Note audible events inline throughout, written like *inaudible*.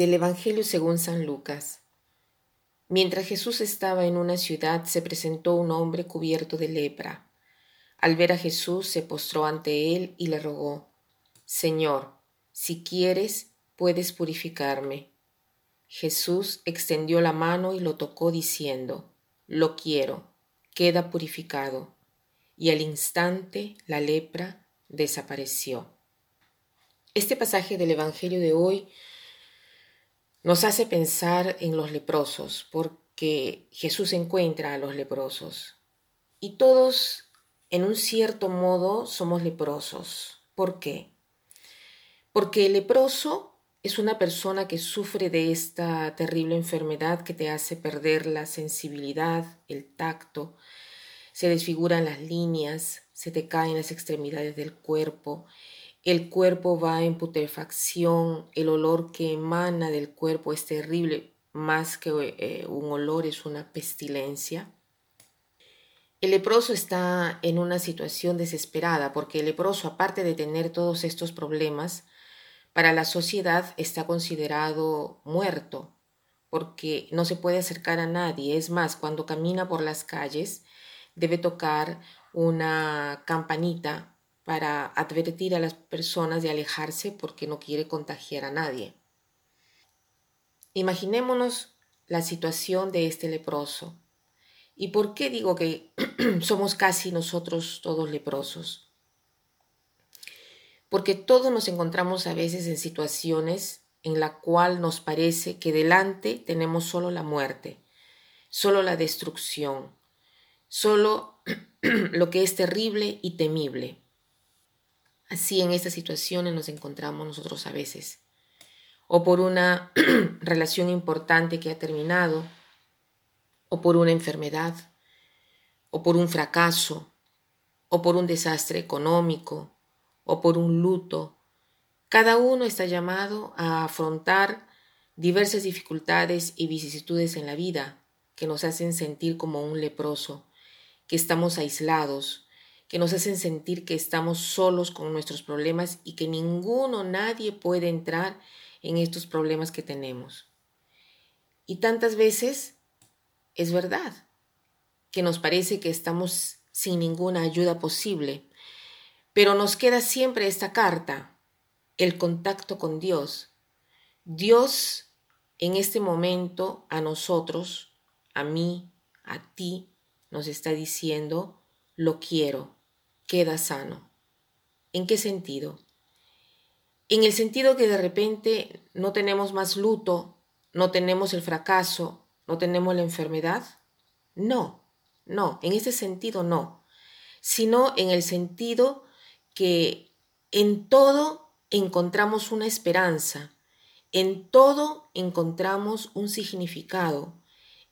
Del Evangelio según San Lucas. Mientras Jesús estaba en una ciudad, se presentó un hombre cubierto de lepra. Al ver a Jesús, se postró ante él y le rogó, Señor, si quieres, puedes purificarme. Jesús extendió la mano y lo tocó diciendo, Lo quiero, queda purificado. Y al instante la lepra desapareció. Este pasaje del Evangelio de hoy nos hace pensar en los leprosos, porque Jesús encuentra a los leprosos. Y todos, en un cierto modo, somos leprosos. ¿Por qué? Porque el leproso es una persona que sufre de esta terrible enfermedad que te hace perder la sensibilidad, el tacto, se desfiguran las líneas, se te caen las extremidades del cuerpo el cuerpo va en putrefacción, el olor que emana del cuerpo es terrible, más que eh, un olor es una pestilencia. El leproso está en una situación desesperada porque el leproso, aparte de tener todos estos problemas, para la sociedad está considerado muerto porque no se puede acercar a nadie. Es más, cuando camina por las calles debe tocar una campanita para advertir a las personas de alejarse porque no quiere contagiar a nadie. Imaginémonos la situación de este leproso. ¿Y por qué digo que *clears throat* somos casi nosotros todos leprosos? Porque todos nos encontramos a veces en situaciones en la cual nos parece que delante tenemos solo la muerte, solo la destrucción, solo *clears throat* lo que es terrible y temible. Así en estas situaciones nos encontramos nosotros a veces. O por una *clears throat* relación importante que ha terminado, o por una enfermedad, o por un fracaso, o por un desastre económico, o por un luto. Cada uno está llamado a afrontar diversas dificultades y vicisitudes en la vida que nos hacen sentir como un leproso, que estamos aislados, que nos hacen sentir que estamos solos con nuestros problemas y que ninguno, nadie puede entrar en estos problemas que tenemos. Y tantas veces es verdad que nos parece que estamos sin ninguna ayuda posible, pero nos queda siempre esta carta, el contacto con Dios. Dios en este momento a nosotros, a mí, a ti, nos está diciendo, lo quiero, queda sano. ¿En qué sentido? En el sentido que de repente no tenemos más luto, no tenemos el fracaso, no tenemos la enfermedad. No, no, en ese sentido no, sino en el sentido que en todo encontramos una esperanza, en todo encontramos un significado,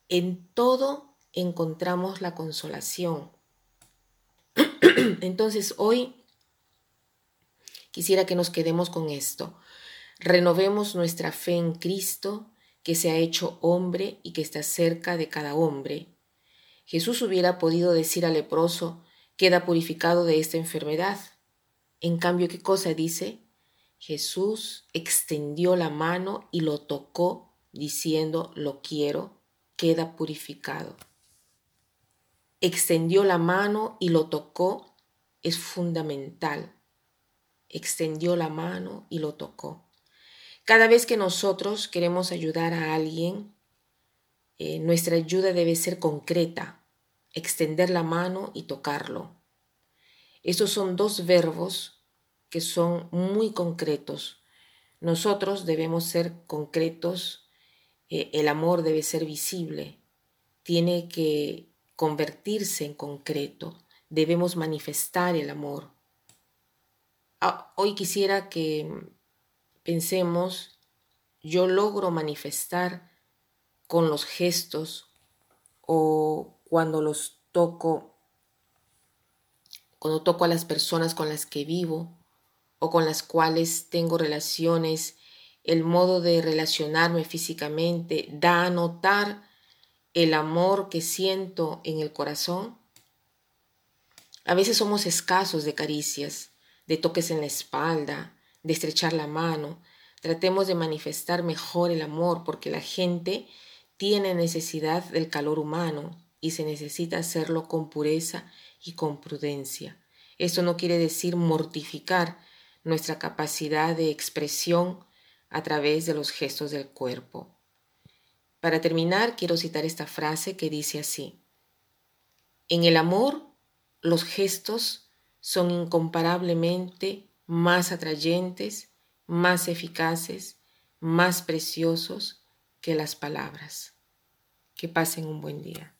en todo encontramos la consolación. *clears throat* Entonces hoy quisiera que nos quedemos con esto. Renovemos nuestra fe en Cristo, que se ha hecho hombre y que está cerca de cada hombre. Jesús hubiera podido decir al leproso, queda purificado de esta enfermedad. En cambio, ¿qué cosa dice? Jesús extendió la mano y lo tocó, diciendo, lo quiero, queda purificado extendió la mano y lo tocó es fundamental. Extendió la mano y lo tocó. Cada vez que nosotros queremos ayudar a alguien, eh, nuestra ayuda debe ser concreta, extender la mano y tocarlo. Estos son dos verbos que son muy concretos. Nosotros debemos ser concretos, eh, el amor debe ser visible, tiene que convertirse en concreto, debemos manifestar el amor. Ah, hoy quisiera que pensemos, yo logro manifestar con los gestos o cuando los toco, cuando toco a las personas con las que vivo o con las cuales tengo relaciones, el modo de relacionarme físicamente da a notar el amor que siento en el corazón? A veces somos escasos de caricias, de toques en la espalda, de estrechar la mano, Tratemos de manifestar mejor el amor porque la gente tiene necesidad del calor humano y se necesita hacerlo con pureza y con prudencia. Esto no quiere decir mortificar nuestra capacidad de expresión a través de los gestos del cuerpo. Para terminar, quiero citar esta frase que dice así. En el amor, los gestos son incomparablemente más atrayentes, más eficaces, más preciosos que las palabras. Que pasen un buen día.